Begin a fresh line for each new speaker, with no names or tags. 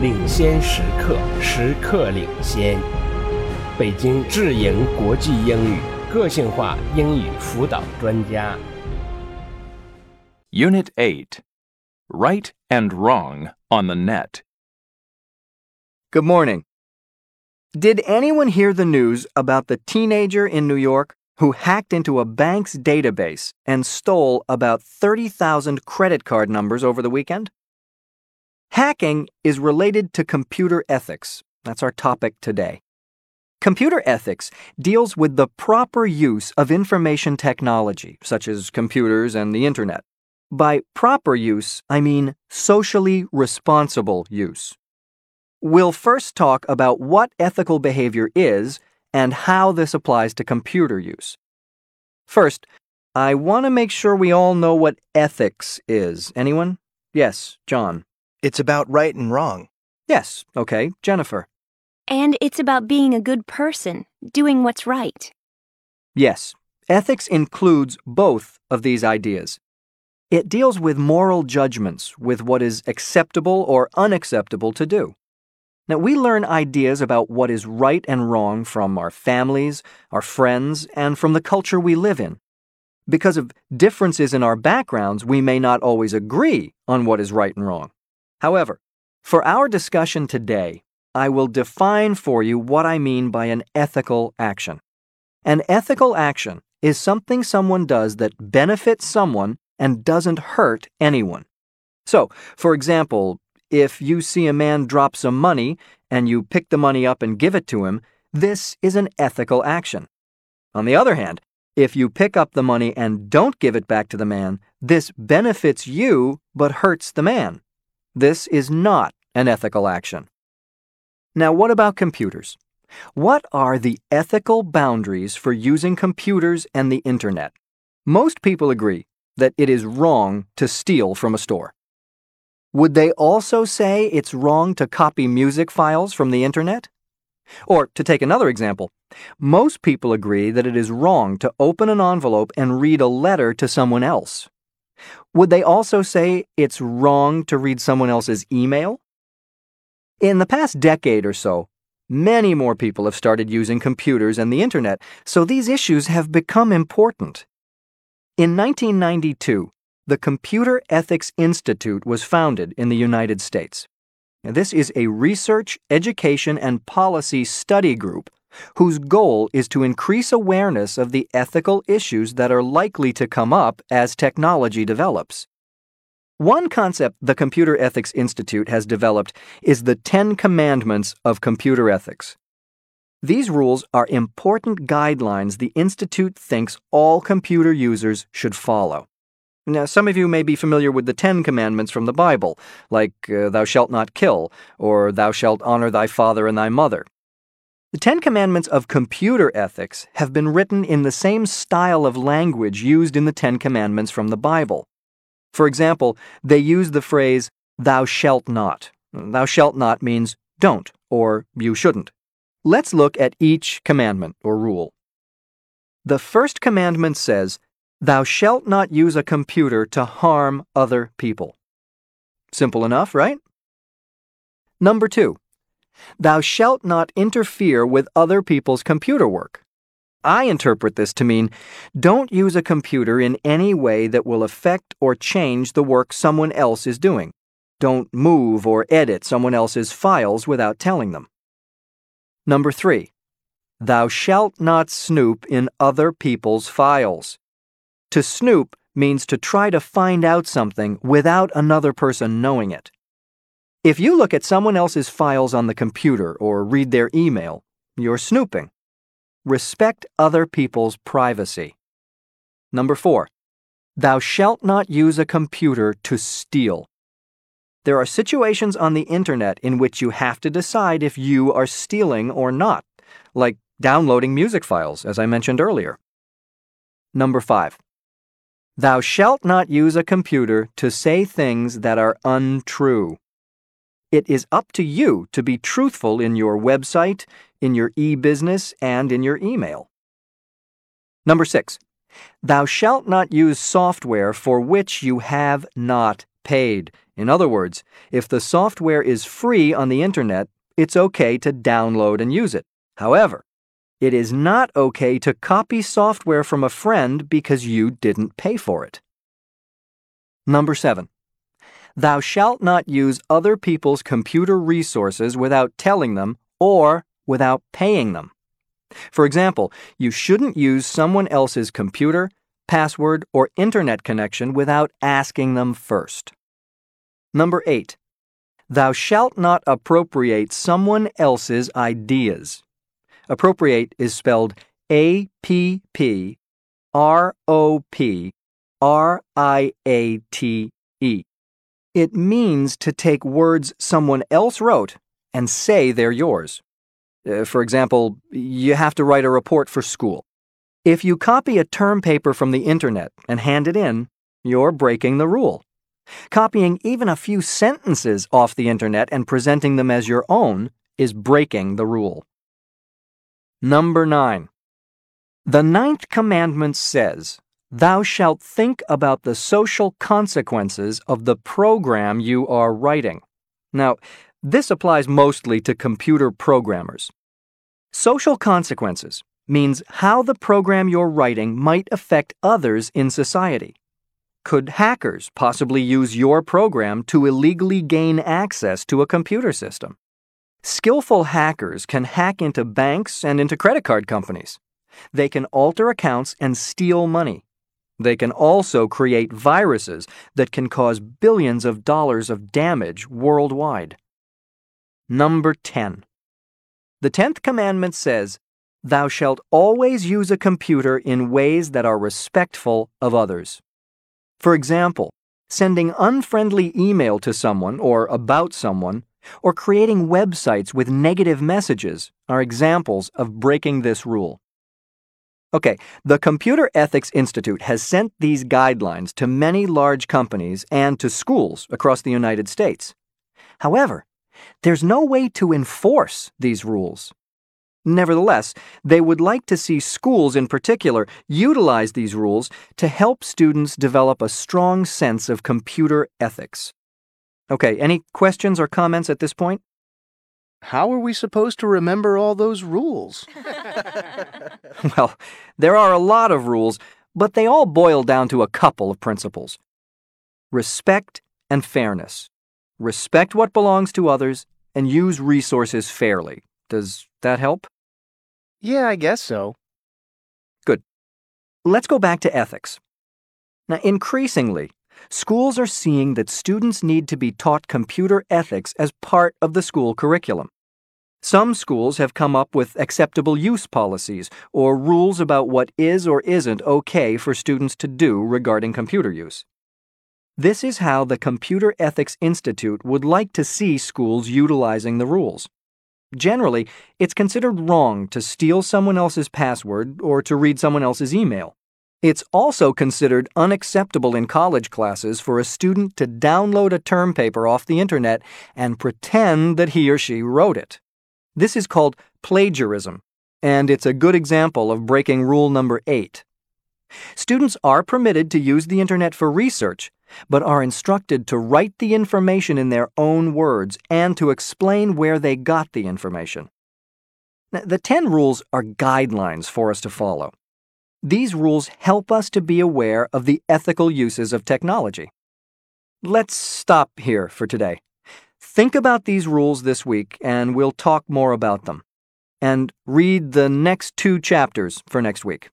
领先时刻，时刻领先。北京智盈国际英语个性化英语辅导专家。
Unit 8 Right and Wrong on the Net.
Good morning. Did anyone hear the news about the teenager in New York who hacked into a bank's database and stole about 30,000 credit card numbers over the weekend? Hacking is related to computer ethics. That's our topic today. Computer ethics deals with the proper use of information technology, such as computers and the Internet. By proper use, I mean socially responsible use. We'll first talk about what ethical behavior is and how this applies to computer use. First, I want to make sure we all know what ethics is. Anyone? Yes, John.
It's about right and wrong.
Yes, okay, Jennifer.
And it's about being a good person, doing what's right.
Yes, ethics includes both of these ideas. It deals with moral judgments, with what is acceptable or unacceptable to do. Now, we learn ideas about what is right and wrong from our families, our friends, and from the culture we live in. Because of differences in our backgrounds, we may not always agree on what is right and wrong. However, for our discussion today, I will define for you what I mean by an ethical action. An ethical action is something someone does that benefits someone and doesn't hurt anyone. So, for example, if you see a man drop some money and you pick the money up and give it to him, this is an ethical action. On the other hand, if you pick up the money and don't give it back to the man, this benefits you but hurts the man. This is not an ethical action. Now, what about computers? What are the ethical boundaries for using computers and the internet? Most people agree that it is wrong to steal from a store. Would they also say it's wrong to copy music files from the internet? Or, to take another example, most people agree that it is wrong to open an envelope and read a letter to someone else. Would they also say it's wrong to read someone else's email? In the past decade or so, many more people have started using computers and the internet, so these issues have become important. In 1992, the Computer Ethics Institute was founded in the United States. This is a research, education, and policy study group whose goal is to increase awareness of the ethical issues that are likely to come up as technology develops. One concept the Computer Ethics Institute has developed is the Ten Commandments of Computer Ethics. These rules are important guidelines the Institute thinks all computer users should follow. Now, some of you may be familiar with the Ten Commandments from the Bible, like uh, Thou shalt not kill, or Thou shalt honor thy father and thy mother. The Ten Commandments of computer ethics have been written in the same style of language used in the Ten Commandments from the Bible. For example, they use the phrase, Thou shalt not. Thou shalt not means don't, or you shouldn't. Let's look at each commandment or rule. The first commandment says, Thou shalt not use a computer to harm other people. Simple enough, right? Number two, Thou shalt not interfere with other people's computer work. I interpret this to mean don't use a computer in any way that will affect or change the work someone else is doing. Don't move or edit someone else's files without telling them. Number three, Thou shalt not snoop in other people's files. To snoop means to try to find out something without another person knowing it. If you look at someone else's files on the computer or read their email, you're snooping. Respect other people's privacy. Number four, thou shalt not use a computer to steal. There are situations on the internet in which you have to decide if you are stealing or not, like downloading music files, as I mentioned earlier. Number five, thou shalt not use a computer to say things that are untrue. It is up to you to be truthful in your website, in your e business, and in your email. Number six, thou shalt not use software for which you have not paid. In other words, if the software is free on the internet, it's okay to download and use it. However, it is not okay to copy software from a friend because you didn't pay for it. Number 7. Thou shalt not use other people's computer resources without telling them or without paying them. For example, you shouldn't use someone else's computer, password, or internet connection without asking them first. Number 8. Thou shalt not appropriate someone else's ideas. Appropriate is spelled A P P R O P R I A T E. It means to take words someone else wrote and say they're yours. Uh, for example, you have to write a report for school. If you copy a term paper from the internet and hand it in, you're breaking the rule. Copying even a few sentences off the internet and presenting them as your own is breaking the rule. Number 9. The ninth commandment says, Thou shalt think about the social consequences of the program you are writing. Now, this applies mostly to computer programmers. Social consequences means how the program you're writing might affect others in society. Could hackers possibly use your program to illegally gain access to a computer system? Skillful hackers can hack into banks and into credit card companies. They can alter accounts and steal money. They can also create viruses that can cause billions of dollars of damage worldwide. Number 10. The tenth commandment says, Thou shalt always use a computer in ways that are respectful of others. For example, sending unfriendly email to someone or about someone or creating websites with negative messages are examples of breaking this rule. Okay, the Computer Ethics Institute has sent these guidelines to many large companies and to schools across the United States. However, there's no way to enforce these rules. Nevertheless, they would like to see schools in particular utilize these rules to help students develop a strong sense of computer ethics. Okay, any questions or comments at this point?
How are we supposed to remember all those rules?
well, there are a lot of rules, but they all boil down to a couple of principles respect and fairness. Respect what belongs to others and use resources fairly. Does that help?
Yeah, I guess so.
Good. Let's go back to ethics. Now, increasingly, schools are seeing that students need to be taught computer ethics as part of the school curriculum. Some schools have come up with acceptable use policies or rules about what is or isn't okay for students to do regarding computer use. This is how the Computer Ethics Institute would like to see schools utilizing the rules. Generally, it's considered wrong to steal someone else's password or to read someone else's email. It's also considered unacceptable in college classes for a student to download a term paper off the internet and pretend that he or she wrote it. This is called plagiarism, and it's a good example of breaking rule number eight. Students are permitted to use the internet for research, but are instructed to write the information in their own words and to explain where they got the information. The 10 rules are guidelines for us to follow. These rules help us to be aware of the ethical uses of technology. Let's stop here for today. Think about these rules this week and we'll talk more about them. And read the next two chapters for next week.